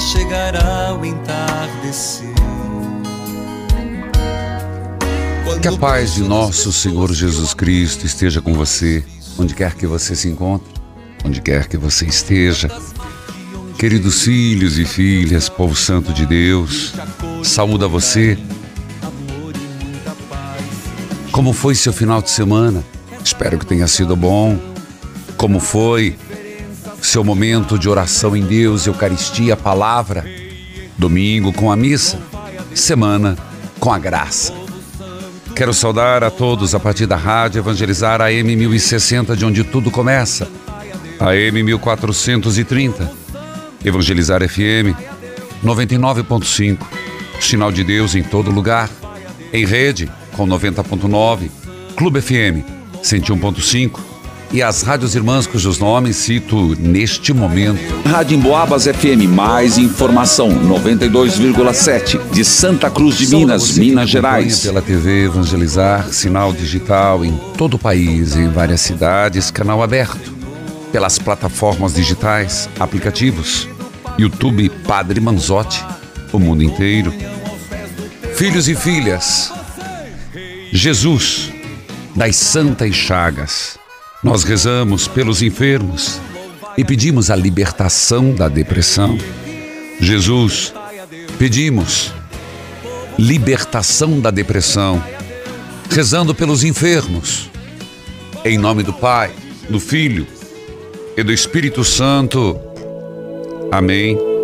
Chegará o entardecer. Que a paz de nosso Senhor Jesus Cristo esteja com você, onde quer que você se encontre, onde quer que você esteja. Queridos filhos e filhas, povo santo de Deus, saúda você. Como foi seu final de semana? Espero que tenha sido bom. Como foi seu momento de oração em Deus, Eucaristia, palavra? Domingo com a missa, semana com a graça. Quero saudar a todos a partir da rádio Evangelizar AM 1060, de onde tudo começa. AM 1430. Evangelizar FM 99.5. Sinal de Deus em todo lugar. Em rede com 90.9. Clube FM 101.5. E as rádios irmãs cujos nomes cito neste momento. Rádio Emboabas FM, mais informação, 92,7, de Santa Cruz de Minas, Minas Gerais. Pela TV Evangelizar, sinal digital em todo o país, em várias cidades, canal aberto. Pelas plataformas digitais, aplicativos, YouTube Padre Manzotti, o mundo inteiro. Filhos e filhas, Jesus, das Santas Chagas, nós rezamos pelos enfermos e pedimos a libertação da depressão. Jesus, pedimos libertação da depressão, rezando pelos enfermos. Em nome do Pai, do Filho e do Espírito Santo. Amém.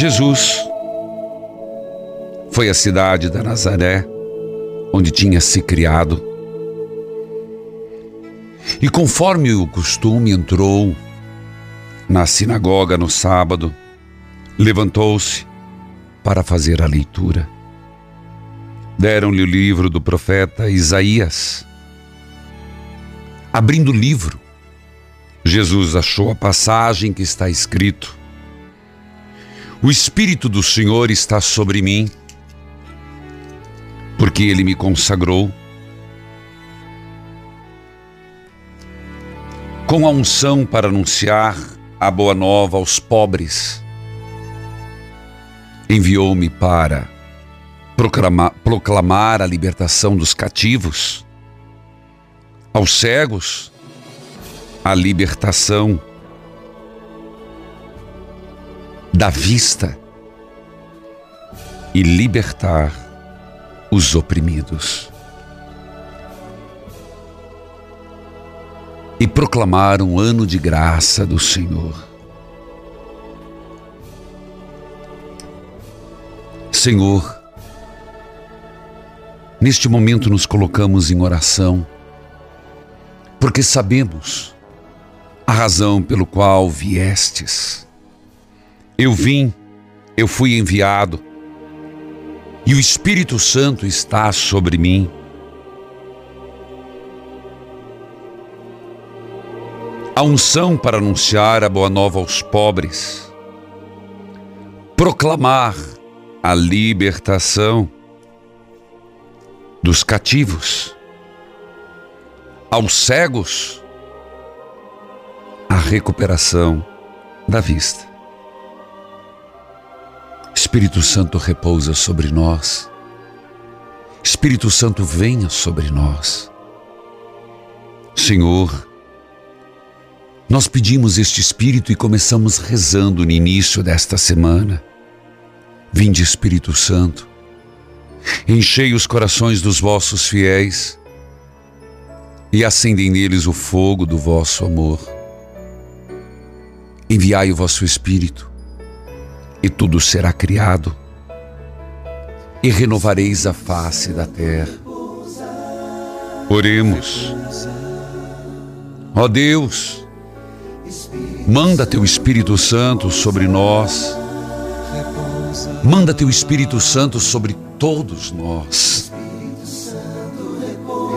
Jesus foi à cidade da Nazaré, onde tinha se criado. E conforme o costume, entrou na sinagoga no sábado, levantou-se para fazer a leitura. Deram-lhe o livro do profeta Isaías. Abrindo o livro, Jesus achou a passagem que está escrito: O Espírito do Senhor está sobre mim, porque ele me consagrou com a unção para anunciar a boa nova aos pobres. Enviou-me para proclamar, proclamar a libertação dos cativos, aos cegos, a libertação da vista e libertar os oprimidos. e proclamar um ano de graça do Senhor. Senhor, neste momento nos colocamos em oração, porque sabemos a razão pelo qual viestes. Eu vim, eu fui enviado, e o Espírito Santo está sobre mim. a unção para anunciar a boa nova aos pobres, proclamar a libertação dos cativos, aos cegos, a recuperação da vista. Espírito Santo repousa sobre nós. Espírito Santo venha sobre nós. Senhor, nós pedimos este Espírito e começamos rezando no início desta semana. Vinde, Espírito Santo, enchei os corações dos vossos fiéis e acendem neles o fogo do vosso amor. Enviai o vosso Espírito, e tudo será criado, e renovareis a face da terra. Oremos. Ó Deus, manda teu Espírito Santo sobre nós, manda teu Espírito Santo sobre todos nós.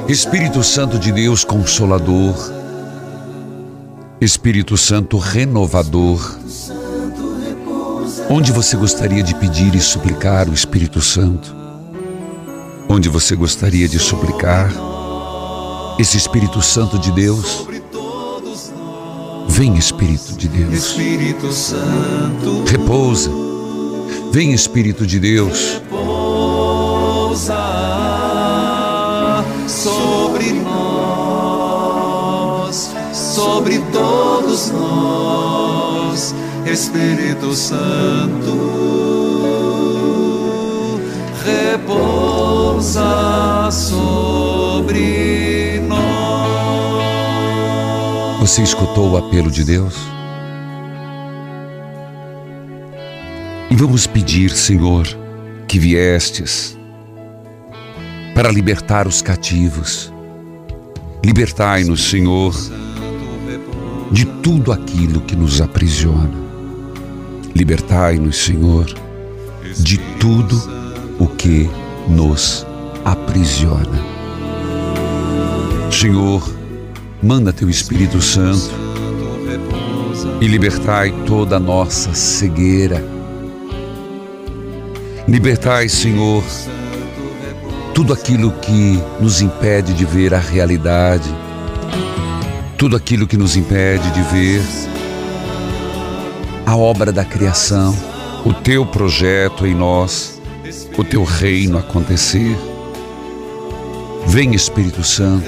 Espírito Santo de Deus Consolador, Espírito Santo Renovador, onde você gostaria de pedir e suplicar o Espírito Santo? Onde você gostaria de suplicar esse Espírito Santo de Deus? Vem Espírito de Deus. Espírito Santo, Repousa. Vem Espírito de Deus. pousa sobre nós, sobre todos nós, Espírito Santo, repousa sobre nós. Você escutou o apelo de Deus? E vamos pedir, Senhor, que viestes para libertar os cativos. Libertai-nos, Senhor, de tudo aquilo que nos aprisiona. Libertai-nos, Senhor, de tudo o que nos aprisiona. Senhor, manda teu Espírito Santo e libertai toda a nossa cegueira. Libertai, Senhor, tudo aquilo que nos impede de ver a realidade, tudo aquilo que nos impede de ver a obra da criação, o teu projeto em nós, o teu reino acontecer. Vem, Espírito Santo,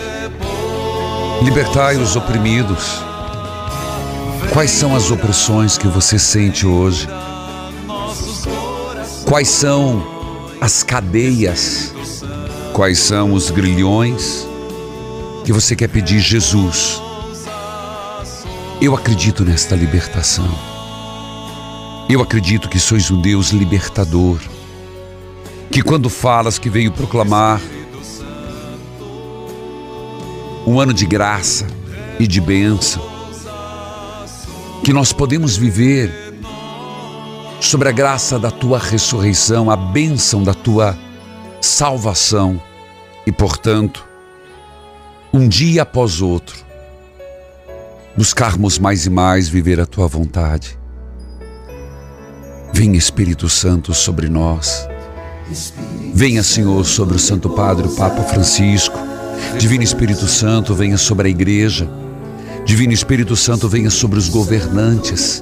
libertai os oprimidos. Quais são as opressões que você sente hoje? Quais são as cadeias? Quais são os grilhões que você quer pedir Jesus? Eu acredito nesta libertação. Eu acredito que sois um Deus libertador, que quando falas que veio proclamar um ano de graça e de bênção, que nós podemos viver sobre a graça da tua ressurreição, a bênção da tua salvação e, portanto, um dia após outro, buscarmos mais e mais viver a tua vontade. Venha Espírito Santo sobre nós. Venha, Senhor, sobre o Santo Padre, o Papa Francisco. Divino Espírito Santo, venha sobre a igreja. Divino Espírito Santo, venha sobre os governantes.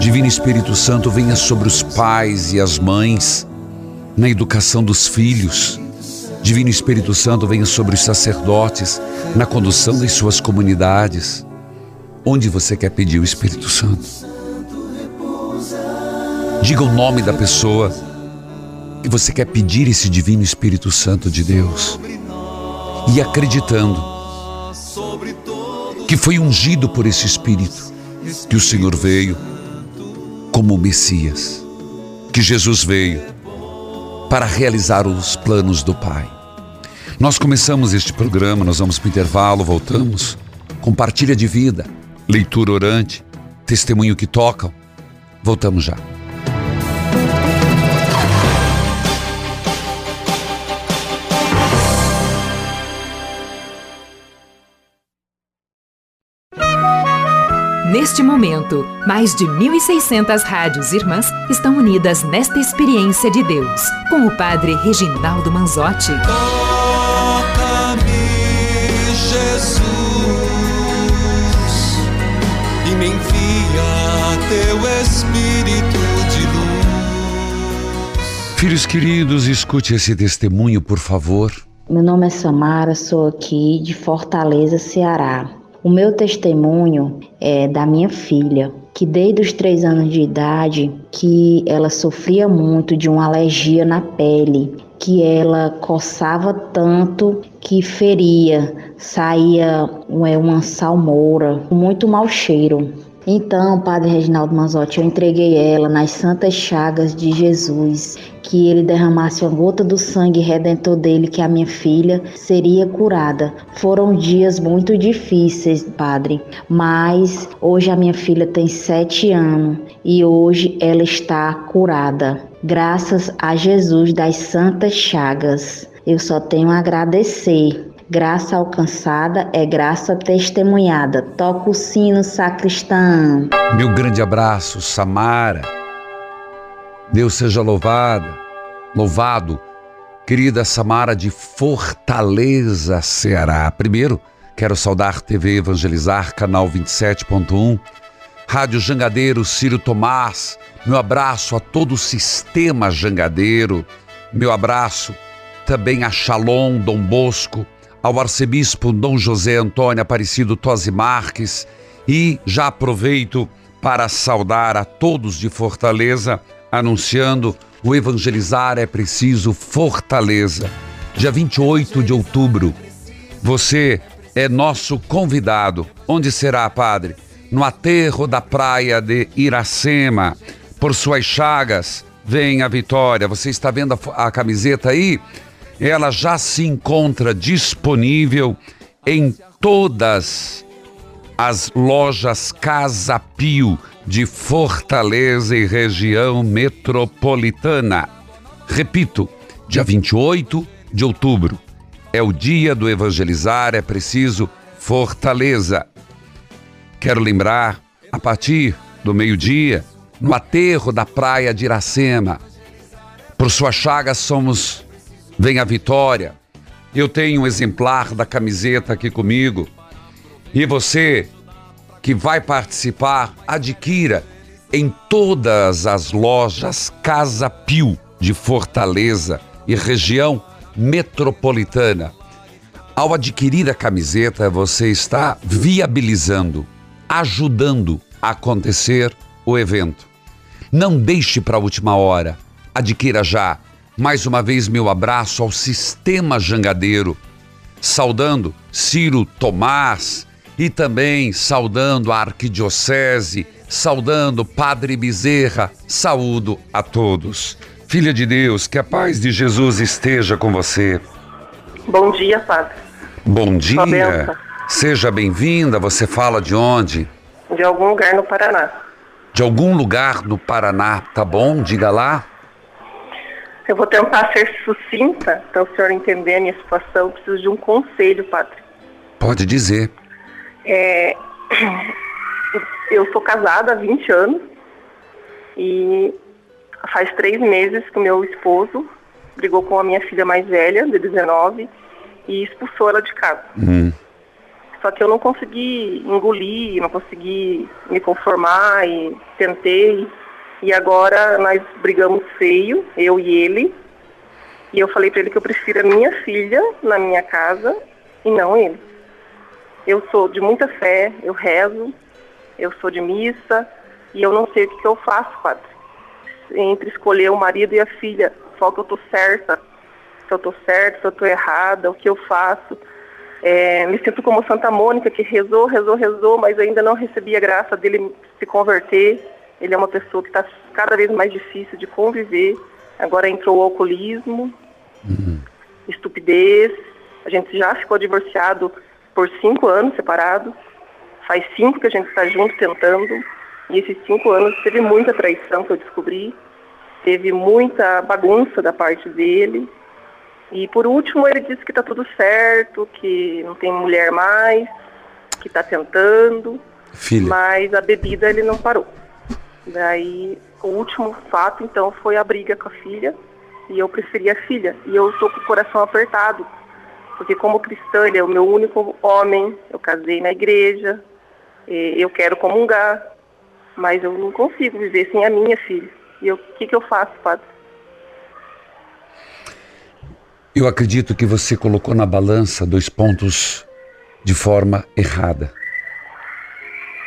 Divino Espírito Santo, venha sobre os pais e as mães, na educação dos filhos. Divino Espírito Santo, venha sobre os sacerdotes, na condução das suas comunidades. Onde você quer pedir o Espírito Santo? Diga o nome da pessoa que você quer pedir esse Divino Espírito Santo de Deus. E acreditando que foi ungido por esse Espírito, que o Senhor veio como Messias, que Jesus veio para realizar os planos do Pai. Nós começamos este programa, nós vamos para o intervalo, voltamos. Compartilha de vida, leitura orante, testemunho que tocam. Voltamos já. Neste momento, mais de 1.600 rádios irmãs estão unidas nesta experiência de Deus, com o Padre Reginaldo Manzotti. Toca-me, Jesus, e me envia teu Espírito de luz. Filhos queridos, escute esse testemunho, por favor. Meu nome é Samara, sou aqui de Fortaleza, Ceará. O meu testemunho é da minha filha, que desde os três anos de idade, que ela sofria muito de uma alergia na pele, que ela coçava tanto que feria, saía é, uma salmoura, muito mau cheiro. Então, Padre Reginaldo Manzotti, eu entreguei ela nas santas chagas de Jesus, que ele derramasse uma gota do sangue redentor dele, que a minha filha seria curada. Foram dias muito difíceis, Padre, mas hoje a minha filha tem sete anos e hoje ela está curada. Graças a Jesus das santas chagas. Eu só tenho a agradecer Graça alcançada é graça testemunhada. Toca o sino, sacristão. Meu grande abraço, Samara. Deus seja louvada, louvado. Querida Samara de Fortaleza, Ceará. Primeiro, quero saudar TV Evangelizar, canal 27.1, Rádio Jangadeiro, Ciro Tomás. Meu abraço a todo o sistema jangadeiro. Meu abraço também a Shalom, Dom Bosco, ao arcebispo Dom José Antônio Aparecido Tosi Marques e já aproveito para saudar a todos de Fortaleza, anunciando o Evangelizar é Preciso Fortaleza, dia 28 de outubro. Você é nosso convidado. Onde será, Padre? No aterro da praia de Iracema. Por suas chagas, vem a vitória. Você está vendo a, a camiseta aí? Ela já se encontra disponível em todas as lojas Casa Pio de Fortaleza e região metropolitana. Repito, dia 28 de outubro é o dia do evangelizar, é preciso Fortaleza. Quero lembrar, a partir do meio-dia, no aterro da praia de Iracema, por sua chaga somos vem a vitória. Eu tenho um exemplar da camiseta aqui comigo. E você que vai participar, adquira em todas as lojas Casa Pio de Fortaleza e região metropolitana. Ao adquirir a camiseta, você está viabilizando, ajudando a acontecer o evento. Não deixe para a última hora. Adquira já mais uma vez, meu abraço ao Sistema Jangadeiro, saudando Ciro Tomás e também saudando a Arquidiocese, saudando Padre Bezerra. Saúdo a todos. Filha de Deus, que a paz de Jesus esteja com você. Bom dia, Padre. Bom dia. Seja bem-vinda. Você fala de onde? De algum lugar no Paraná. De algum lugar no Paraná, tá bom? Diga lá. Eu vou tentar ser sucinta, para o senhor entender a minha situação. Eu preciso de um conselho, padre. Pode dizer. É, eu sou casada há 20 anos e faz três meses que o meu esposo brigou com a minha filha mais velha, de 19, e expulsou ela de casa. Hum. Só que eu não consegui engolir, não consegui me conformar e tentei e agora nós brigamos feio, eu e ele. E eu falei para ele que eu prefiro a minha filha na minha casa e não ele. Eu sou de muita fé, eu rezo, eu sou de missa e eu não sei o que, que eu faço, padre. Entre escolher o marido e a filha, só que eu tô certa, se eu tô certa, se eu tô errada, o que eu faço. É, me sinto como Santa Mônica, que rezou, rezou, rezou, mas ainda não recebi a graça dele se converter. Ele é uma pessoa que está cada vez mais difícil de conviver. Agora entrou o alcoolismo, uhum. estupidez. A gente já ficou divorciado por cinco anos separado. Faz cinco que a gente está junto tentando. E esses cinco anos teve muita traição que eu descobri. Teve muita bagunça da parte dele. E por último ele disse que está tudo certo, que não tem mulher mais, que está tentando. Filha. Mas a bebida ele não parou. Daí, o último fato, então, foi a briga com a filha. E eu preferi a filha. E eu estou com o coração apertado. Porque como cristã, ele é o meu único homem. Eu casei na igreja. Eu quero comungar. Mas eu não consigo viver sem a minha filha. E o que, que eu faço, padre? Eu acredito que você colocou na balança dois pontos de forma errada.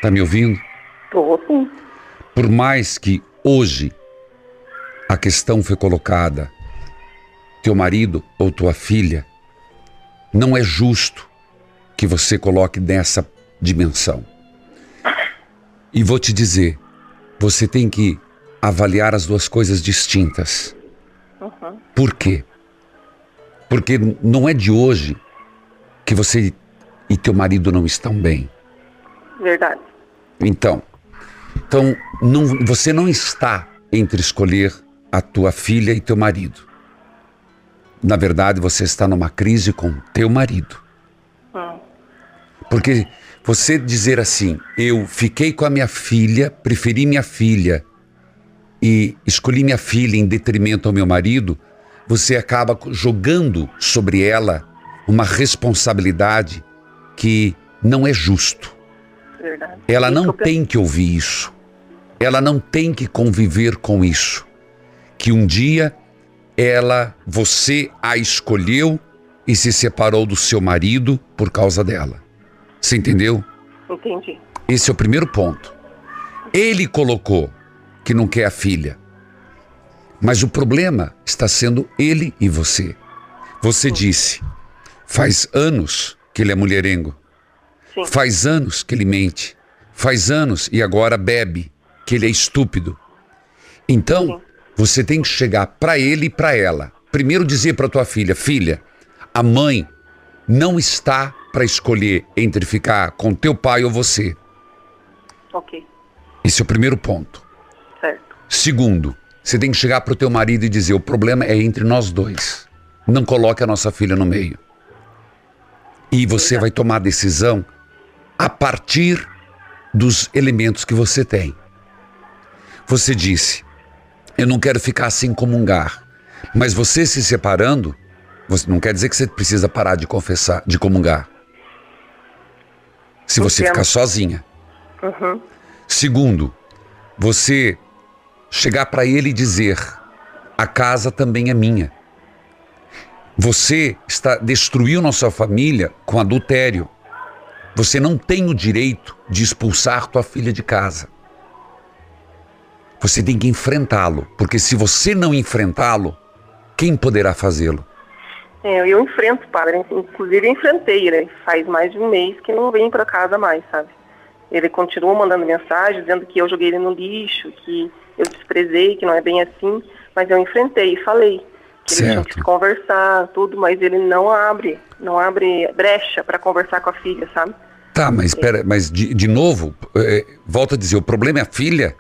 Tá me ouvindo? Tô, sim. Por mais que hoje a questão foi colocada, teu marido ou tua filha, não é justo que você coloque nessa dimensão. E vou te dizer, você tem que avaliar as duas coisas distintas. Uhum. Por quê? Porque não é de hoje que você e teu marido não estão bem. Verdade. Então, então não, você não está entre escolher a tua filha e teu marido. Na verdade, você está numa crise com teu marido. Hum. Porque você dizer assim, eu fiquei com a minha filha, preferi minha filha e escolhi minha filha em detrimento ao meu marido, você acaba jogando sobre ela uma responsabilidade que não é justo. Verdade. Ela não tem que ouvir isso. Ela não tem que conviver com isso. Que um dia ela, você a escolheu e se separou do seu marido por causa dela. Você entendeu? Entendi. Esse é o primeiro ponto. Ele colocou que não quer a filha. Mas o problema está sendo ele e você. Você disse, faz anos que ele é mulherengo. Sim. Faz anos que ele mente. Faz anos e agora bebe, que ele é estúpido. Então, Sim. você tem que chegar para ele e para ela. Primeiro dizer para tua filha, filha, a mãe não está para escolher entre ficar com teu pai ou você. Ok. Esse é o primeiro ponto. Certo. Segundo, você tem que chegar para o teu marido e dizer: o problema é entre nós dois. Não coloque a nossa filha no meio. E você vai tomar a decisão a partir dos elementos que você tem. Você disse: eu não quero ficar sem comungar. Mas você se separando, você não quer dizer que você precisa parar de confessar, de comungar. Se você ficar sozinha. Uhum. Segundo, você chegar para ele e dizer: a casa também é minha. Você está destruiu nossa família com adultério. Você não tem o direito de expulsar tua filha de casa. Você tem que enfrentá-lo, porque se você não enfrentá-lo, quem poderá fazê-lo? É, eu enfrento, padre. Inclusive, enfrentei. Ele faz mais de um mês que não vem para casa mais, sabe? Ele continua mandando mensagem dizendo que eu joguei ele no lixo, que eu desprezei, que não é bem assim. Mas eu enfrentei e falei que ele tinha Certo. que conversar, tudo, mas ele não abre, não abre brecha para conversar com a filha, sabe? Tá, mas espera, mas de, de novo, é, volta a dizer, o problema é a filha?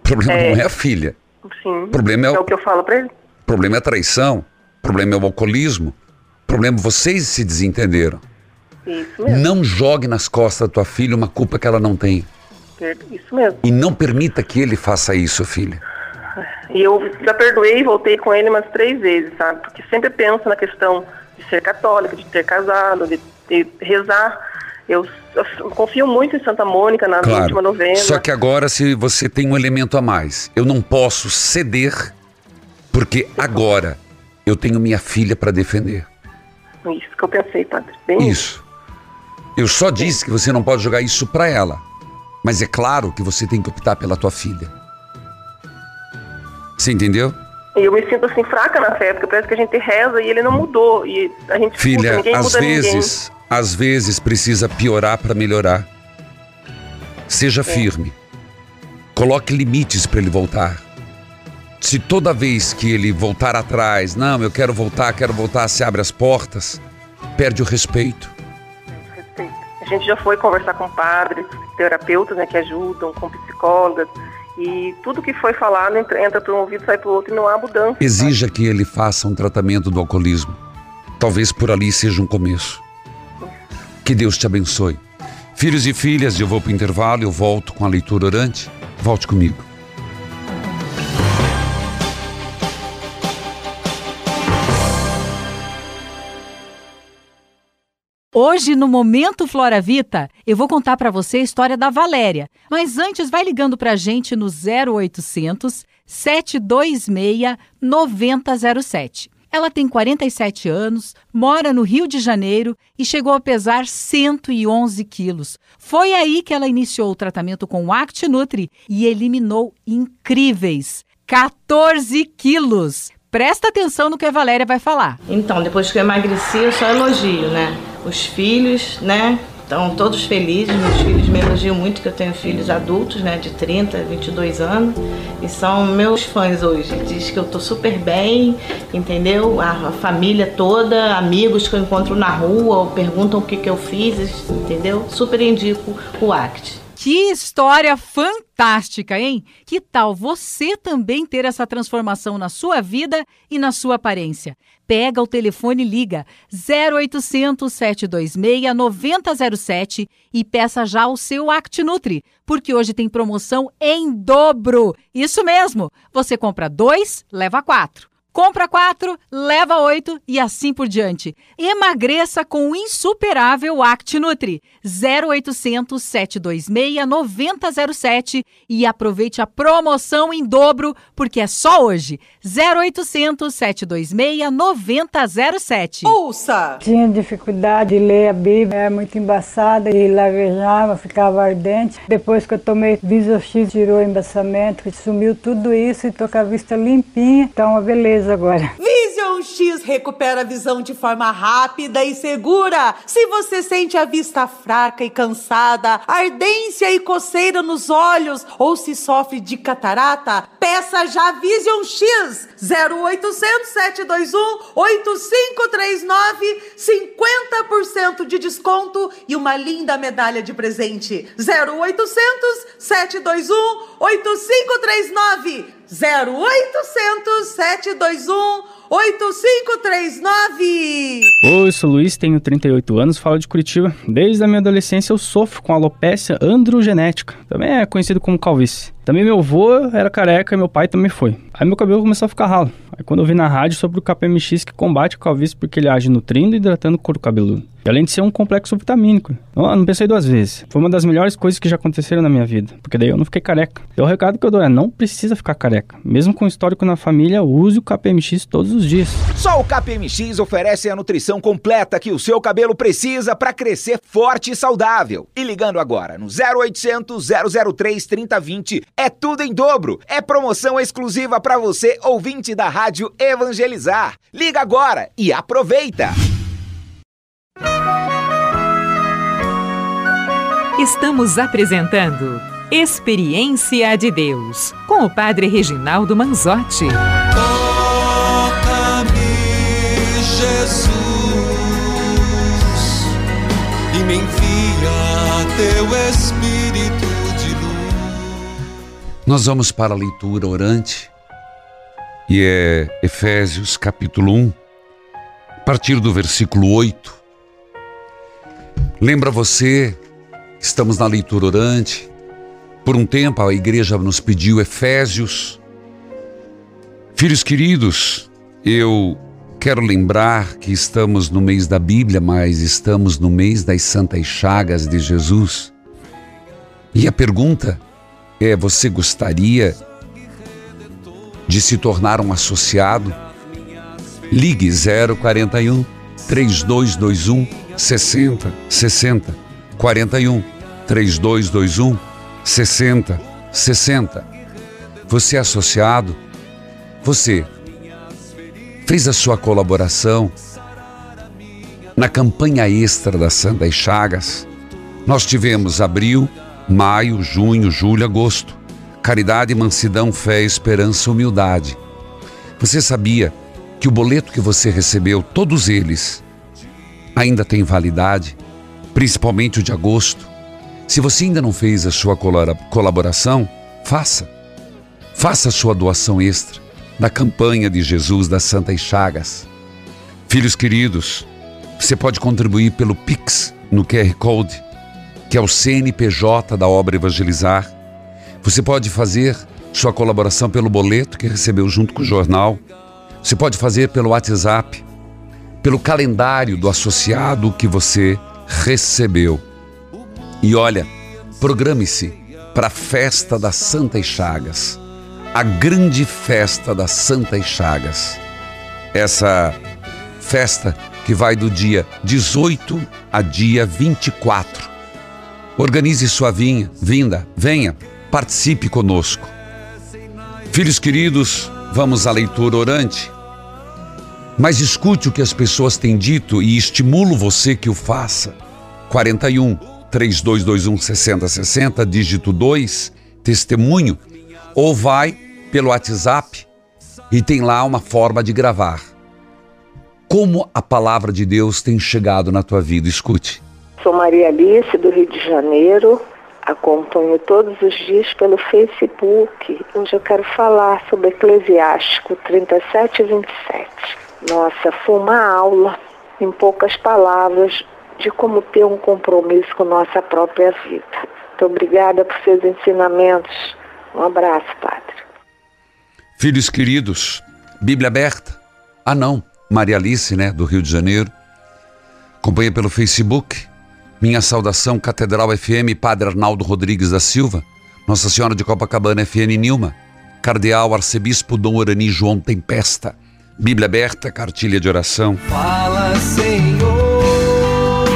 O problema É. não é a filha. Sim. O problema é é o- o que eu falo para ele. O problema é a traição, o problema é o alcoolismo, o problema é vocês se desentenderam. Isso mesmo. Não jogue nas costas da tua filha uma culpa que ela não tem. Isso mesmo. E não permita que ele faça isso, filha. E eu já perdoei e voltei com ele umas três vezes, sabe? Porque sempre penso na questão de ser católica, de ter casado, de, de rezar. Eu, eu confio muito em Santa Mônica na última Claro. novena. Só que agora se você tem um elemento a mais, eu não posso ceder porque agora eu tenho minha filha para defender. Isso que eu pensei, padre. Bem Isso. Eu só disse que você não pode jogar isso para ela. Mas é claro que você tem que optar pela tua filha. Você entendeu? E eu me sinto assim fraca na fé, porque parece que a gente reza e ele não mudou. E a gente escuta, Filha, ninguém às vezes, às vezes precisa piorar para melhorar. Seja firme. Coloque limites para ele voltar. Se toda vez que ele voltar atrás, não, eu quero voltar, quero voltar, se abre as portas, perde o respeito. ninguém. Respeito. A gente já foi conversar com padres, terapeutas, né, que ajudam, com psicólogas. E tudo que foi falado entra, entra por um ouvido, sai por outro e não há mudança. Exija que ele faça um tratamento do alcoolismo. Talvez por ali seja um começo. Que Deus te abençoe. Filhos e filhas, eu vou para o intervalo, eu volto com a leitura orante. Volte comigo. Hoje, no Momento Flora Vita, eu vou contar para você a história da Valéria. Mas antes, vai ligando para a gente no 0800 726 9007. Ela tem 47 anos, mora no Rio de Janeiro e chegou a pesar 111 quilos. Foi aí que ela iniciou o tratamento com o ActiNutri e eliminou incríveis 14 quilos. Presta atenção no que a Valéria vai falar. Então, depois que eu emagreci, eu só elogio, né? Os filhos, né? Estão todos felizes, meus filhos me elogiam muito que eu tenho filhos adultos, né, de 30, 22 anos, e são meus fãs hoje. Diz que eu tô super bem, entendeu? A, família toda, amigos que eu encontro na rua, perguntam o que que eu fiz, entendeu? Super indico o ACT. Que história fantástica, hein? Que tal você também ter essa transformação na sua vida e na sua aparência? Pega o telefone e liga 0800 726 9007 e peça já o seu ActiNutri, porque hoje tem promoção em dobro. Isso mesmo! Você compra dois, leva quatro. Compra quatro, leva oito e assim por diante. Emagreça com o insuperável ActiNutri 0800 726 9007 e aproveite a promoção em dobro, porque é só hoje. 0800 726 9007. Ouça! Tinha dificuldade de ler a Bíblia, era muito embaçada e lavejava, ficava ardente. Depois que eu tomei Visox, tirou o embaçamento, sumiu tudo isso e tô com a vista limpinha. Então, uma beleza agora. Vision X recupera a visão de forma rápida e segura. Se você sente a vista fraca e cansada, ardência e coceira nos olhos ou se sofre de catarata, peça já Vision X 0800 721 8539 50% de desconto e uma linda medalha de presente. 0800 721 8539 0800 721 8539. Oi, sou Luiz, tenho 38 anos, falo de Curitiba. Desde a minha adolescência eu sofro com alopecia androgenética, também é conhecido como calvície. Também meu avô era careca e meu pai também foi. Aí meu cabelo começou a ficar ralo. Aí quando eu vi na rádio sobre o KPMX que combate a calvície porque ele age nutrindo e hidratando o couro cabeludo. E além de ser um complexo vitamínico. Eu não pensei duas vezes. Foi uma das melhores coisas que já aconteceram na minha vida. Porque daí eu não fiquei careca. Então o recado que eu dou é, não precisa ficar careca. Mesmo com histórico na família, use o KPMX todos os dias. Só o KPMX oferece a nutrição completa que o seu cabelo precisa para crescer forte e saudável. E ligando agora no 0800 003 3020 é tudo em dobro. É promoção exclusiva para você, ouvinte da Rádio Evangelizar. Liga agora e aproveita! Estamos apresentando Experiência de Deus com o Padre Reginaldo Manzotti. Toca-me, Jesus, e me envia teu Espírito de luz. Nós vamos para a leitura orante e é Efésios capítulo 1, a partir do versículo 8. Lembra você, estamos na leitura orante. Por um tempo a igreja nos pediu Efésios. Filhos queridos, eu quero lembrar que estamos no mês da Bíblia, mas estamos no mês das Santas Chagas de Jesus. E a pergunta é: você gostaria de se tornar um associado? Ligue 041 3221 60 60 41 3221 60 60. Você é associado? Você fez a sua colaboração na campanha extra da Santa Chagas? Nós tivemos abril, maio, junho, julho, agosto. Caridade, mansidão, fé, esperança, humildade. Você sabia que o boleto que você recebeu, todos eles, ainda tem validade, principalmente o de agosto. Se você ainda não fez a sua colaboração, faça. Faça a sua doação extra na campanha de Jesus das Santas Chagas. Filhos queridos, você pode contribuir pelo Pix no QR Code que é o CNPJ da obra Evangelizar. Você pode fazer sua colaboração pelo boleto que recebeu junto com o jornal. Você pode fazer pelo WhatsApp, pelo calendário do associado que você recebeu. E olha, programe-se para a festa das Santas Chagas, a grande festa das Santas Chagas. Essa festa que vai do dia 18 a dia 24. Organize sua vinha, vinda, venha, participe conosco. Filhos queridos, vamos à leitura orante. Mas escute o que as pessoas têm dito e estimulo você que o faça. 41 3221 6060, dígito 2, testemunho, ou vai pelo WhatsApp e tem lá uma forma de gravar. Como a palavra de Deus tem chegado na tua vida? Escute. Sou Maria Alice, do Rio de Janeiro. Acompanho todos os dias pelo Facebook. Hoje eu quero falar sobre Eclesiástico 37 e 27. Nossa, foi uma aula, em poucas palavras, de como ter um compromisso com nossa própria vida. Muito obrigada por seus ensinamentos. Um abraço, Padre. Filhos queridos, Bíblia aberta? Ah, não. Maria Alice, né, do Rio de Janeiro. Acompanha pelo Facebook. Minha saudação, Catedral FM, Padre Arnaldo Rodrigues da Silva. Nossa Senhora de Copacabana, FN Nilma. Cardeal Arcebispo Dom Orani João Tempesta. Bíblia aberta, cartilha de oração. Fala, Senhor.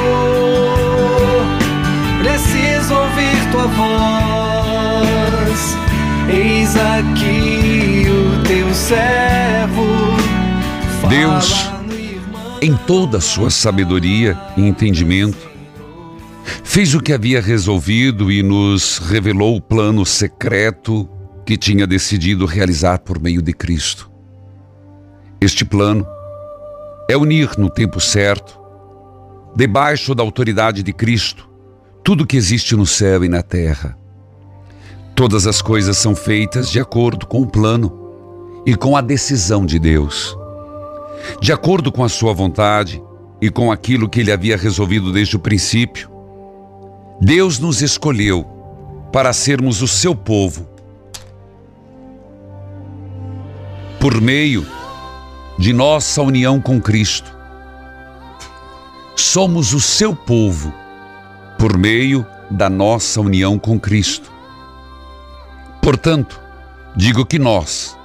Preciso ouvir tua voz. Eis aqui o teu servo. Deus, em toda a sua sabedoria e entendimento, fez o que havia resolvido e nos revelou o plano secreto que tinha decidido realizar por meio de Cristo. Este plano é unir no tempo certo, debaixo da autoridade de Cristo, tudo que existe no céu e na terra. Todas as coisas são feitas de acordo com o plano e com a decisão de Deus. De acordo com a sua vontade e com aquilo que ele havia resolvido desde o princípio, Deus nos escolheu para sermos o seu povo. Por meio de nossa união com Cristo. Somos o seu povo por meio da nossa união com Cristo. Portanto, digo que nós,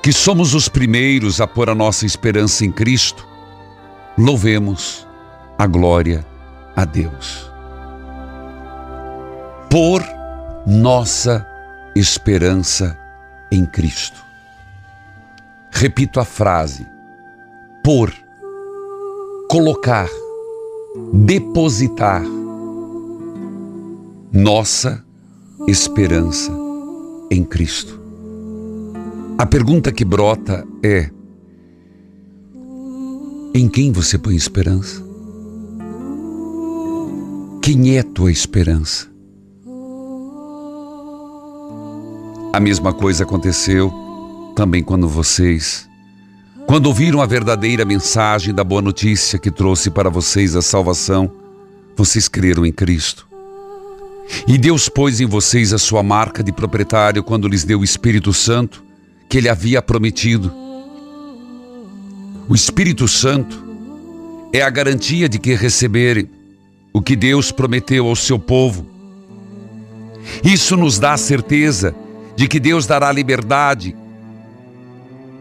que somos os primeiros a pôr a nossa esperança em Cristo, louvemos a glória a Deus. Por nossa esperança em Cristo. Repito a frase: por, colocar, depositar nossa esperança em Cristo. A pergunta que brota é: em quem você põe esperança? Quem é tua esperança? A mesma coisa aconteceu também quando vocês, quando ouviram a verdadeira mensagem da boa notícia que trouxe para vocês a salvação, vocês creram em Cristo. E Deus pôs em vocês a sua marca de proprietário quando lhes deu o Espírito Santo que ele havia prometido. O Espírito Santo é a garantia de que receberem o que Deus prometeu ao seu povo. Isso nos dá a certeza de que Deus dará liberdade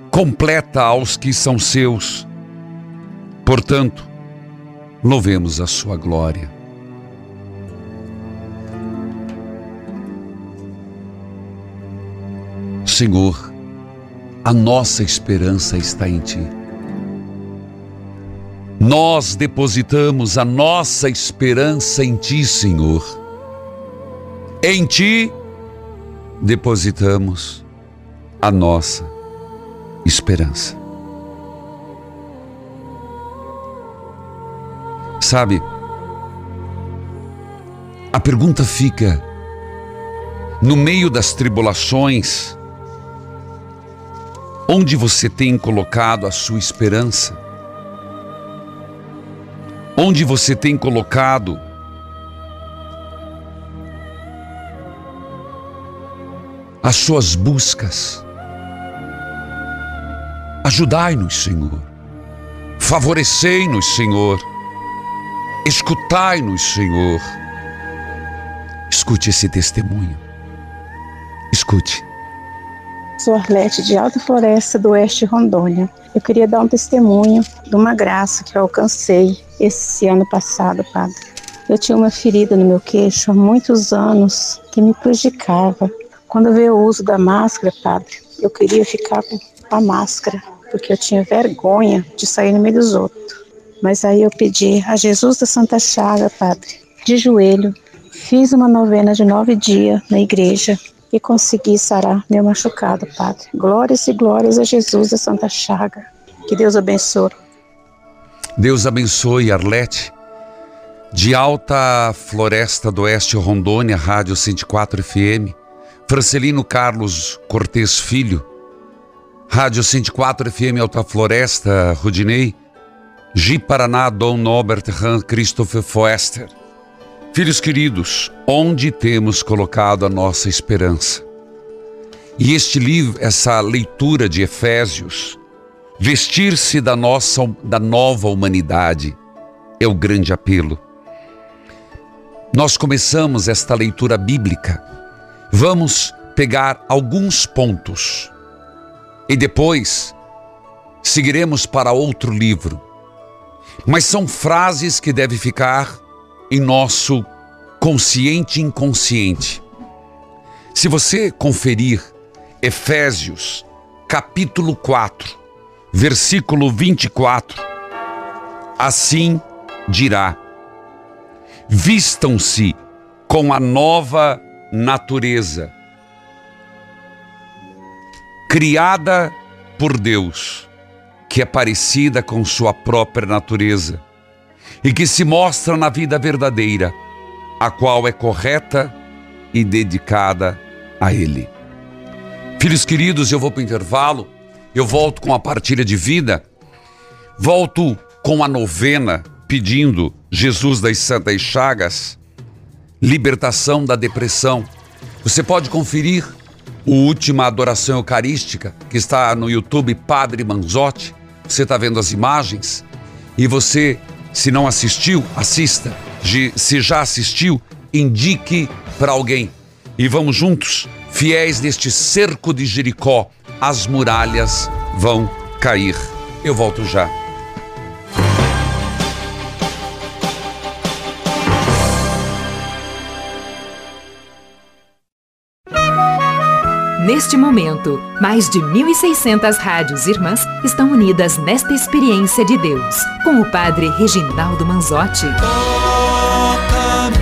completa aos que são seus. Portanto, louvemos a sua glória. Senhor, a nossa esperança está em Ti. Nós depositamos a nossa esperança em Ti, Senhor. Em Ti depositamos a nossa esperança. Sabe, a pergunta fica: no meio das tribulações, onde você tem colocado a sua esperança? Onde você tem colocado as suas buscas. Ajudai-nos, Senhor. Favorecei-nos, Senhor. Escutai-nos, Senhor. Escute esse testemunho. Escute. Sou Arlete de Alta Floresta do Oeste Rondônia. Eu queria dar um testemunho de uma graça que eu alcancei esse ano passado, Padre. Eu tinha uma ferida no meu queixo há muitos anos que me prejudicava. Quando veio o uso da máscara, Padre, eu queria ficar com a máscara, porque eu tinha vergonha de sair no meio dos outros. Mas aí eu pedi a Jesus da Santa Chaga, Padre, de joelho, fiz uma novena de nove dias na igreja e consegui sarar meu machucado, Padre. Glórias e glórias a Jesus da Santa Chaga. Que Deus abençoe. Deus abençoe, Arlete. De Alta Floresta do Oeste, Rondônia, Rádio 104 FM. Francelino Carlos Cortes Filho. Rádio 104 FM Alta Floresta, Rudinei. Gi Paraná, Dom Norbert Han Christopher Foester. Filhos queridos, onde temos colocado a nossa esperança? E este livro, essa leitura de Efésios, vestir-se da nossa da nova humanidade, é o grande apelo. Nós começamos esta leitura bíblica. Vamos pegar alguns pontos e depois seguiremos para outro livro. Mas são frases que devem ficar em nosso consciente e inconsciente. Se você conferir Efésios, capítulo 4, versículo 24, assim dirá: Vistam-se com a nova natureza, criada por Deus, que é parecida com sua própria natureza e que se mostra na vida verdadeira, a qual é correta e dedicada a Ele. Filhos queridos, eu vou para o intervalo, eu volto com a partilha de vida, volto com a novena pedindo Jesus das Santas Chagas, libertação da depressão. Você pode conferir o Última Adoração Eucarística, que está no YouTube Padre Manzotti. Você está vendo as imagens e você se não assistiu, assista. Se já assistiu, indique para alguém. E vamos juntos, fiéis neste cerco de Jericó, as muralhas vão cair. Eu volto já. Neste momento, mais de 1.600 rádios irmãs estão unidas nesta experiência de Deus, com o Padre Reginaldo Manzotti. Toca-me,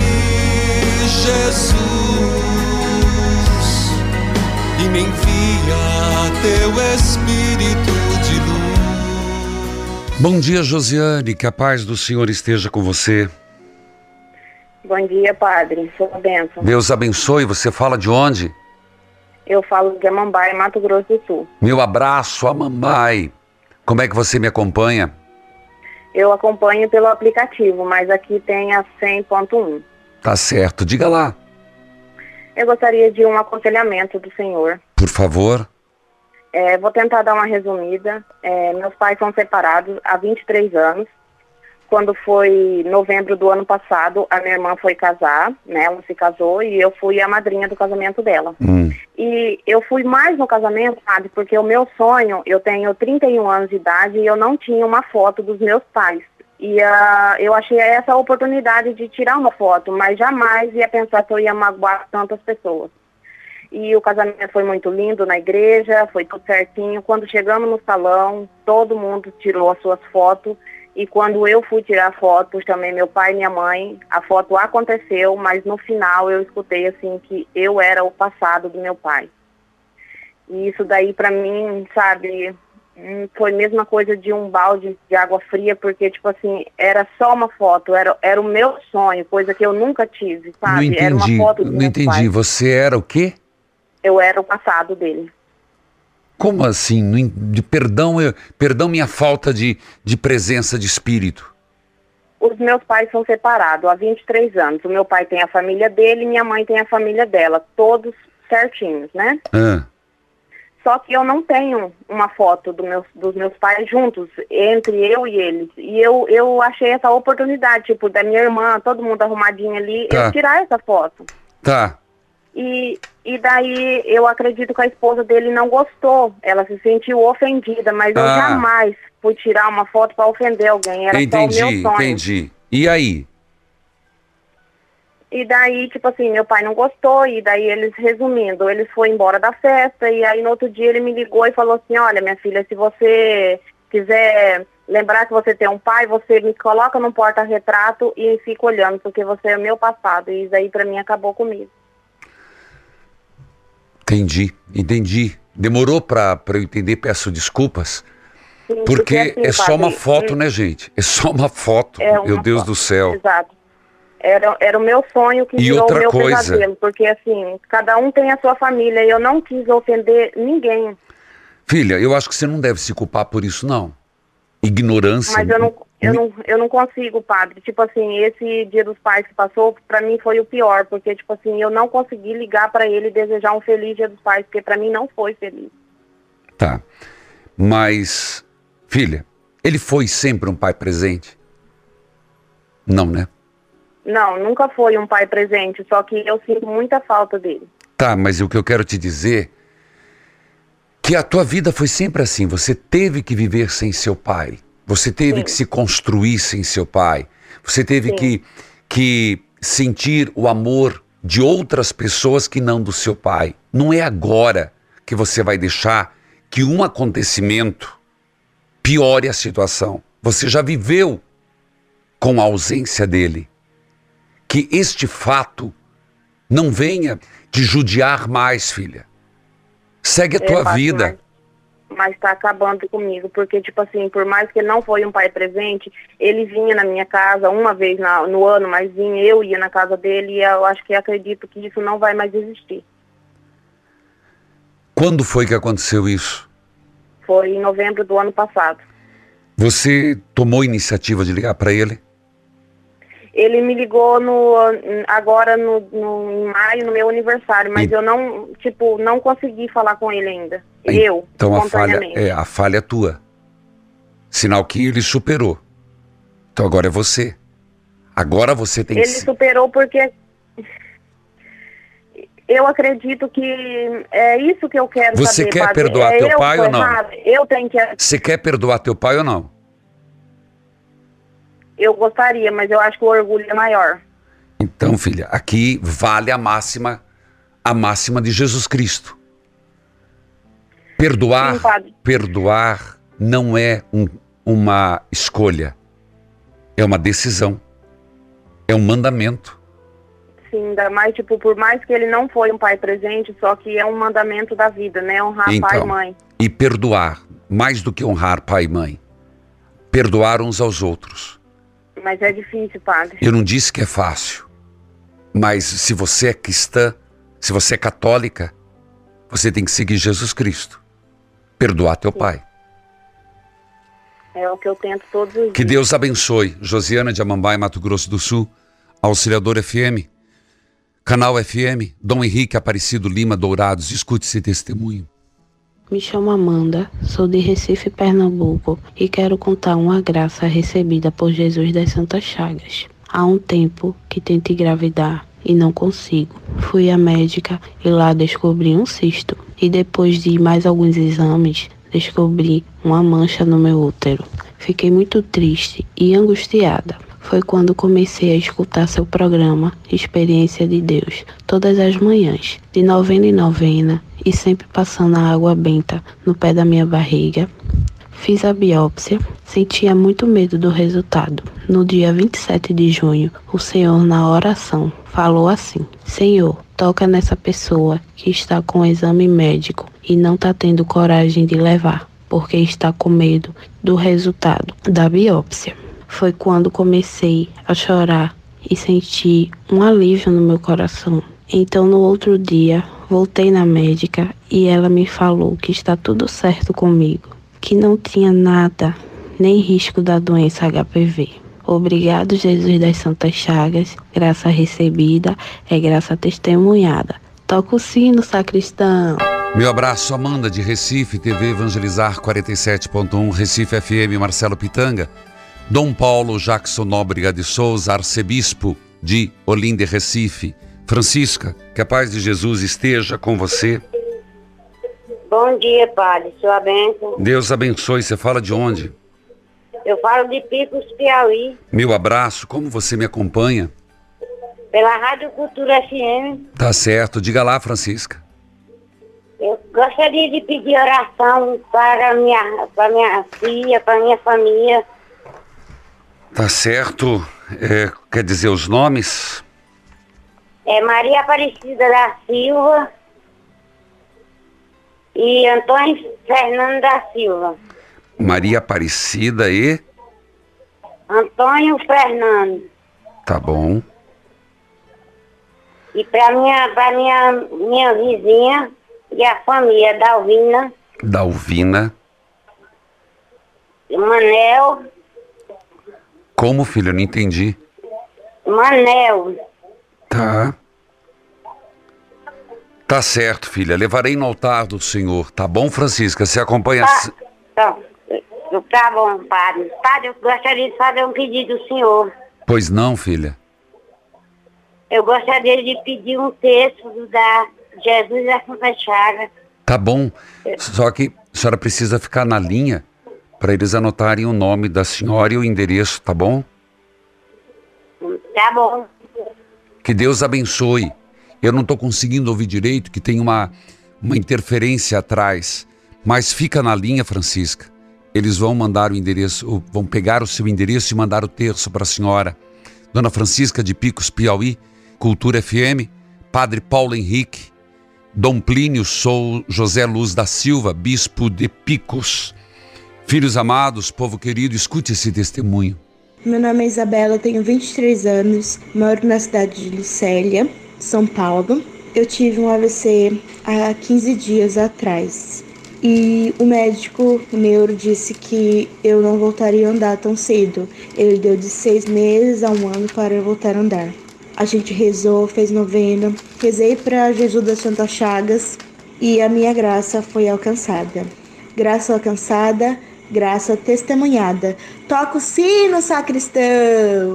Jesus, e me envia teu Espírito de luz. Bom dia, Josiane, que a paz do Senhor esteja com você. Bom dia, Padre. Sua bênção. Deus abençoe. Você fala de onde? Eu falo de Amambai, Mato Grosso do Sul. Meu abraço, Amambai. Como é que você me acompanha? Eu acompanho pelo aplicativo, mas aqui tem a 100.1. Tá certo, diga lá. Eu gostaria de um aconselhamento do senhor. Por favor. É, vou tentar dar uma resumida. É, meus pais são separados há 23 anos quando foi novembro do ano passado, a minha irmã foi casar, né? Ela se casou e eu fui a madrinha do casamento dela. Hum. E eu fui mais no casamento, sabe? Porque o meu sonho, eu tenho 31 anos de idade e eu não tinha uma foto dos meus pais. E uh, eu achei essa oportunidade de tirar uma foto, mas jamais ia pensar que eu ia magoar tantas pessoas. E o casamento foi muito lindo na igreja, foi tudo certinho. Quando chegamos no salão, todo mundo tirou as suas fotos e quando eu fui tirar fotos, também meu pai e minha mãe, a foto aconteceu, mas no final eu escutei assim que eu era o passado do meu pai. E isso daí para mim, sabe, hum, foi a mesma coisa de um balde de água fria, porque tipo assim, era só uma foto, era, era o meu sonho, coisa que eu nunca tive, sabe? Não entendi, era uma foto do não meu entendi. pai. Você era o quê? Eu era o passado dele. Como assim? De perdão, eu- perdão minha falta de, de presença de espírito. Os meus pais são separados há 23 anos. O meu pai tem a família dele e minha mãe tem a família dela. Todos certinhos, né? Ah, Só que eu não tenho uma foto do meus, dos meus pais juntos, entre eu e eles. E eu, eu achei essa oportunidade, tipo, da minha irmã, todo mundo arrumadinho ali, Tá. eu tirar essa foto. tá. E, e daí eu acredito que a esposa dele não gostou. Ela se sentiu ofendida, mas eu Ah. jamais fui tirar uma foto para ofender alguém. Era entendi, só o meu sonho. entendi. E aí? E daí, tipo assim, meu pai não gostou, e daí eles, resumindo, eles foram embora da festa, e aí no outro dia ele me ligou e falou assim, olha, minha filha, se você quiser lembrar que você tem um pai, você me coloca num porta-retrato e fica olhando, porque você é o meu passado, e daí pra mim acabou comigo. Entendi, entendi. Demorou pra, pra eu entender, peço desculpas. Sim, Porque assim, é só uma foto, hum, né, gente? É só uma foto. É Meu uma Deus foto, do céu. Exato. Era, era o meu sonho que E virou outra o meu coisa. pesadelo, porque assim, cada um tem a sua família, e eu não quis ofender ninguém. Filha, eu acho que você não deve se culpar por isso, não. Ignorância. Mas eu não, eu não, eu não consigo, padre. Tipo assim, esse dia dos pais que passou, pra mim foi o pior, porque tipo assim, eu não consegui ligar pra ele e desejar um feliz dia dos pais, porque pra mim não foi feliz. Tá. Mas, filha, ele foi sempre um pai presente? Não, né? Não, nunca foi um pai presente, só que eu sinto muita falta dele. Tá, mas o que eu quero te dizer que a tua vida foi sempre assim, você teve que viver sem seu pai. Você teve Sim. que se construir sem seu pai. Você teve Sim. que que sentir o amor de outras pessoas que não do seu pai. Não é agora que você vai deixar que um acontecimento piore a situação. Você já viveu com a ausência dele. Que este fato não venha te judiar mais, filha. Segue a É, tua padre, vida. Mas tá acabando comigo, porque, tipo assim, por mais que ele não foi um pai presente, ele vinha na minha casa uma vez na- no ano, mas vinha, eu ia na casa dele e eu acho que acredito que isso não vai mais existir. Quando foi que aconteceu isso? Foi em novembro do ano passado. Você tomou iniciativa de ligar para ele? Ele me ligou no, agora no, no- em maio, no meu aniversário, mas eu não, tipo, não consegui falar com ele ainda. Eu, Então a falha é a falha é tua. Sinal que ele superou. Então agora é você. Agora você tem Ele que superou porque eu acredito que é isso que eu quero Você saber, quer padre. perdoar é teu eu pai ou não? Eu tenho que Você quer perdoar teu pai ou não? Eu gostaria, mas eu acho que o orgulho é maior. Então, filha, aqui vale a máxima a máxima de Jesus Cristo. Perdoar, Sim, perdoar não é um- uma escolha. É uma decisão. É um mandamento. Sim, ainda mais, tipo, por mais que ele não foi um pai presente, só que é um mandamento da vida, né? Honrar pai e Então, mãe. E perdoar, mais do que honrar pai e mãe. Perdoar uns aos outros. Mas é difícil, padre. Eu não disse que é fácil. Mas se você é cristã, se você é católica, você tem que seguir Jesus Cristo. Perdoar teu pai. É o que eu tento todos os Que dias. Deus abençoe. Josiana de Amambai, Mato Grosso do Sul, Auxiliador FM, Canal FM, Dom Henrique Aparecido Lima Dourados. Escute esse testemunho. Me chamo Amanda, sou de Recife, Pernambuco e quero contar uma graça recebida por Jesus das Santas Chagas. Há um tempo que tento engravidar e não consigo. Fui à médica e lá descobri um cisto. E depois de mais alguns exames, descobri uma mancha no meu útero. Fiquei muito triste e angustiada. Foi quando comecei a escutar seu programa Experiência de Deus, todas as manhãs, de novena em novena, e sempre passando a água benta no pé da minha barriga. Fiz a biópsia, sentia muito medo do resultado. No dia 27 de junho, o Senhor, na oração, falou assim: Senhor, toca nessa pessoa que está com exame médico e não está tendo coragem de levar, porque está com medo do resultado da biópsia. Foi quando comecei a chorar e senti um alívio no meu coração. Então, no outro dia, voltei na médica e ela me falou que está tudo certo comigo, que não tinha nada, nem risco da doença HPV. Obrigado, Jesus das Santas Chagas. Graça recebida é graça testemunhada. Toca o sino, sacristão. Meu abraço, Amanda de Recife, TV Evangelizar 47.1, Recife FM, Marcelo Pitanga. Dom Paulo Jackson Nóbrega de Souza, arcebispo de Olinda e Recife. Francisca, que a paz de Jesus esteja com você. Bom dia, padre. Sua bênção. Deus abençoe. Você fala de onde? Eu falo de Picos, Piauí, Meu abraço, como você me acompanha? pela Rádio Cultura FM. Tá certo, diga lá, Francisca. Eu gostaria de pedir oração para minha, para minha filha, para minha família. Tá certo, é, quer dizer os nomes? É Maria Aparecida da Silva e Antônio Fernando da Silva. Maria Aparecida e. Antônio Fernando. Tá bom. E para minha, minha, minha vizinha e a família Dalvina, Dalvina. Manel, Como, filho? Eu não entendi. Manel. Tá. Tá certo, filha. Levarei no altar do Senhor. Tá bom, Francisca? Você acompanha. Tá, tá, tá bom, padre. Padre, eu gostaria de fazer um pedido ao senhor. Pois não, filha. Eu gostaria de pedir um texto da Jesus da Santa Chaga. Tá bom. Só que a senhora precisa ficar na linha para eles anotarem o nome da senhora e o endereço, tá bom? Tá bom. Que Deus abençoe. Eu não estou conseguindo ouvir direito, que tem uma, uma interferência atrás. Mas fica na linha, Francisca. Eles vão mandar o endereço, vão pegar o seu endereço e mandar o terço para a senhora. Dona Francisca de Picos, Piauí, Cultura FM, Padre Paulo Henrique, Dom Plínio Sou José Luz da Silva, Bispo de Picos. Filhos amados, povo querido, escute esse testemunho. Meu nome é Isabela, tenho 23 anos, moro na cidade de Lucélia, São Paulo. Eu tive um AVC há 15 dias atrás. E o médico, o neuro, disse que eu não voltaria a andar tão cedo. Ele deu de seis meses a um ano para eu voltar a andar. A gente rezou, fez novena, rezei para Jesus das Santas Chagas e a minha graça foi alcançada. Graça alcançada, graça testemunhada. Toca o sino, sacristão!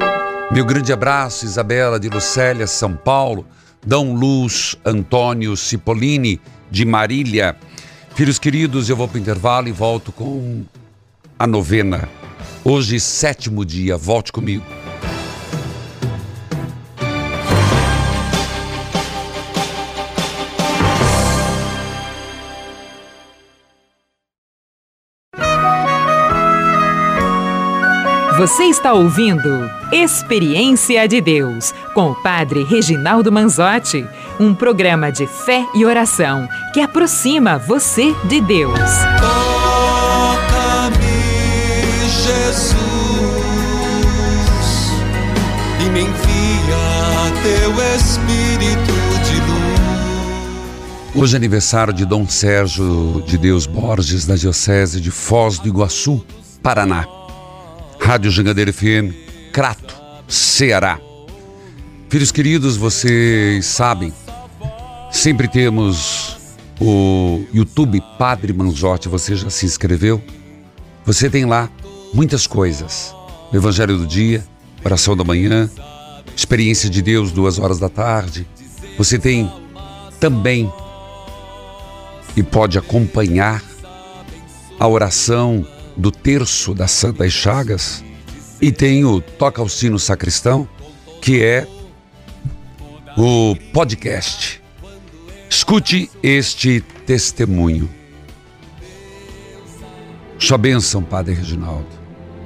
Meu grande abraço, Isabela de Lucélia, São Paulo, Dão Luz, Antônio Cipollini, de Marília. Filhos queridos, eu vou para o intervalo e volto com a novena. Hoje, sétimo dia, volte comigo. Você está ouvindo Experiência de Deus com o Padre Reginaldo Manzotti, um programa de fé e oração que aproxima você de Deus. Toca-me, Jesus, e me envia teu Espírito de luz. Hoje é aniversário de Dom Sérgio de Deus Borges, da Diocese de Foz do Iguaçu, Paraná. Rádio Jangadeiro FM, Crato, Ceará. Filhos queridos, vocês sabem, sempre temos o YouTube Padre Manzotti. Você já se inscreveu? Você tem lá muitas coisas: o Evangelho do Dia, Oração da Manhã, Experiência de Deus, duas horas da tarde. Você tem também e pode acompanhar a oração do terço das Santas Chagas e tem o Toca o Sino Sacristão, que é o podcast. Escute este testemunho. Sua bênção, Padre Reginaldo.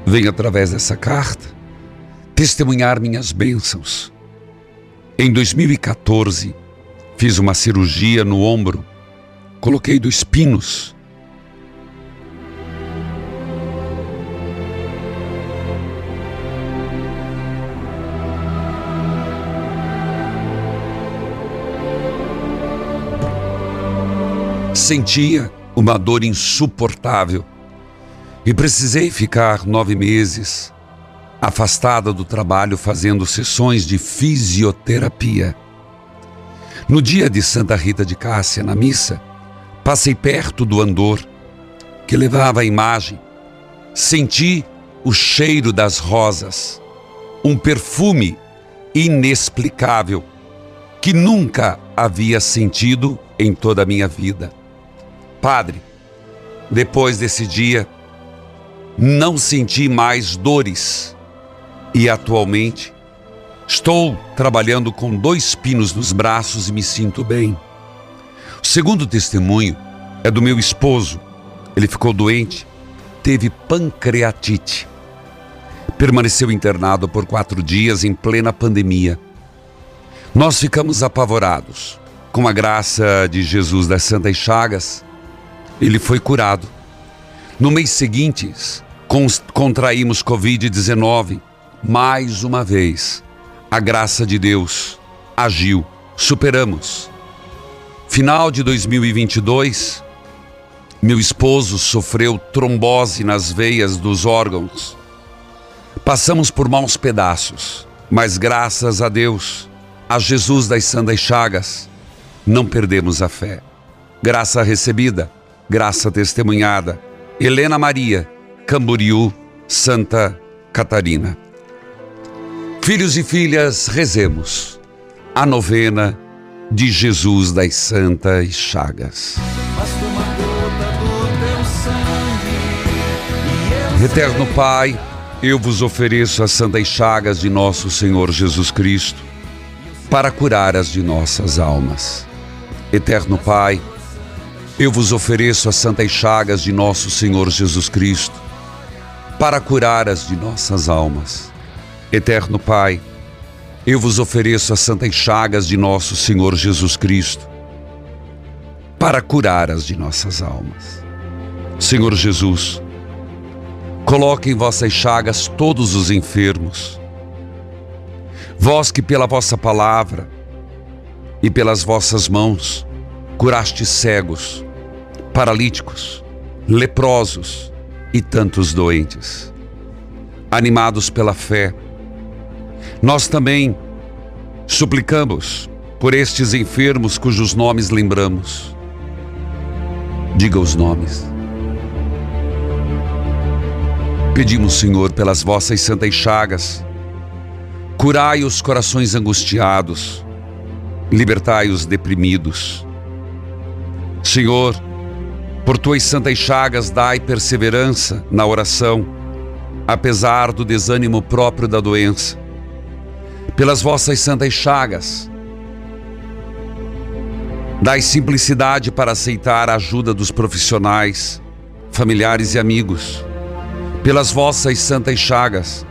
Venha através dessa carta testemunhar minhas bênçãos. Em 2014, fiz uma cirurgia no ombro, coloquei dois pinos Sentia uma dor insuportável e precisei ficar nove meses afastada do trabalho fazendo sessões de fisioterapia. No dia de Santa Rita de Cássia, na missa, passei perto do andor que levava a imagem. Senti o cheiro das rosas, um perfume inexplicável que nunca havia sentido em toda a minha vida. Padre, depois desse dia, não senti mais dores e atualmente estou trabalhando com dois pinos nos braços e me sinto bem. O segundo testemunho é do meu esposo. Ele ficou doente, teve pancreatite. Permaneceu internado por quatro dias em plena pandemia. Nós ficamos apavorados. Com a graça de Jesus das Santas Chagas, ele foi curado. No mês seguinte, contraímos Covid-19. Mais uma vez, a graça de Deus agiu, superamos. Final de 2022, meu esposo sofreu trombose nas veias dos órgãos. Passamos por maus pedaços, mas graças a Deus, a Jesus das Santas Chagas, não perdemos a fé. Graça recebida, graça testemunhada. Helena Maria, Camboriú, Santa Catarina. Filhos e filhas, rezemos a novena de Jesus das Santas Chagas. Eterno Pai, eu vos ofereço as santas chagas de nosso Senhor Jesus Cristo para curar as de nossas almas. Eterno Pai, eu vos ofereço as santas chagas de nosso Senhor Jesus Cristo para curar as de nossas almas. Eterno Pai, eu vos ofereço as santas chagas de nosso Senhor Jesus Cristo para curar as de nossas almas. Senhor Jesus, coloque em vossas chagas todos os enfermos. Vós que pela vossa palavra e pelas vossas mãos curaste cegos, paralíticos, leprosos e tantos doentes. Animados pela fé, nós também suplicamos por estes enfermos cujos nomes lembramos. Diga os nomes. Pedimos, Senhor, pelas vossas santas chagas, curai os corações angustiados, libertai os deprimidos. Senhor, por tuas santas chagas, dai perseverança na oração, apesar do desânimo próprio da doença. Pelas vossas santas chagas, dai simplicidade para aceitar a ajuda dos profissionais, familiares e amigos. Pelas vossas santas chagas,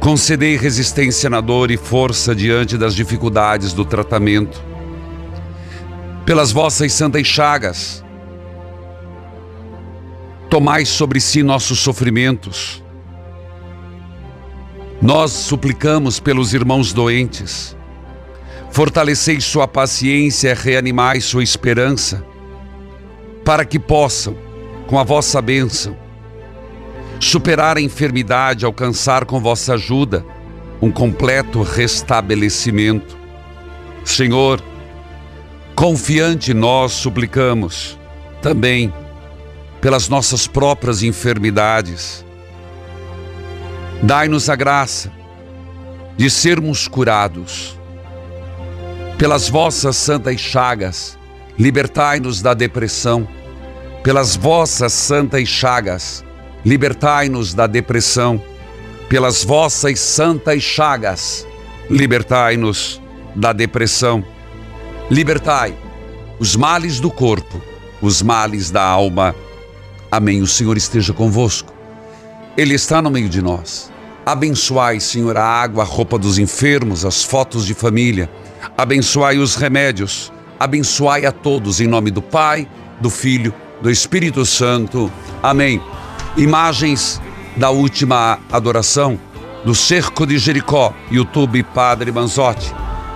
concedei resistência na dor e força diante das dificuldades do tratamento. Pelas vossas santas chagas, tomai sobre si nossos sofrimentos. Nós suplicamos pelos irmãos doentes. Fortalecei sua paciência, reanimai sua esperança, para que possam, com a vossa bênção, superar a enfermidade, alcançar com vossa ajuda um completo restabelecimento. Senhor, confiante nós suplicamos também pelas nossas próprias enfermidades. Dai-nos a graça de sermos curados. Pelas vossas santas chagas, libertai-nos da depressão. Pelas vossas santas chagas, libertai-nos da depressão. Pelas vossas santas chagas, libertai-nos da depressão. Libertai os males do corpo, os males da alma. Amém. O Senhor esteja convosco. Ele está no meio de nós. Abençoai, Senhor, a água, a roupa dos enfermos, as fotos de família. Abençoai os remédios. Abençoai a todos em nome do Pai, do Filho, do Espírito Santo. Amém imagens da última adoração do Cerco de Jericó, YouTube Padre Manzotti.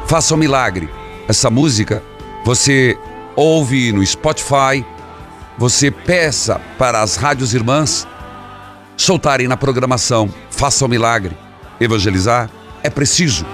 Faça um milagre. Essa música você ouve no Spotify, você peça para as rádios irmãs soltarem na programação. Faça um milagre. Evangelizar é preciso.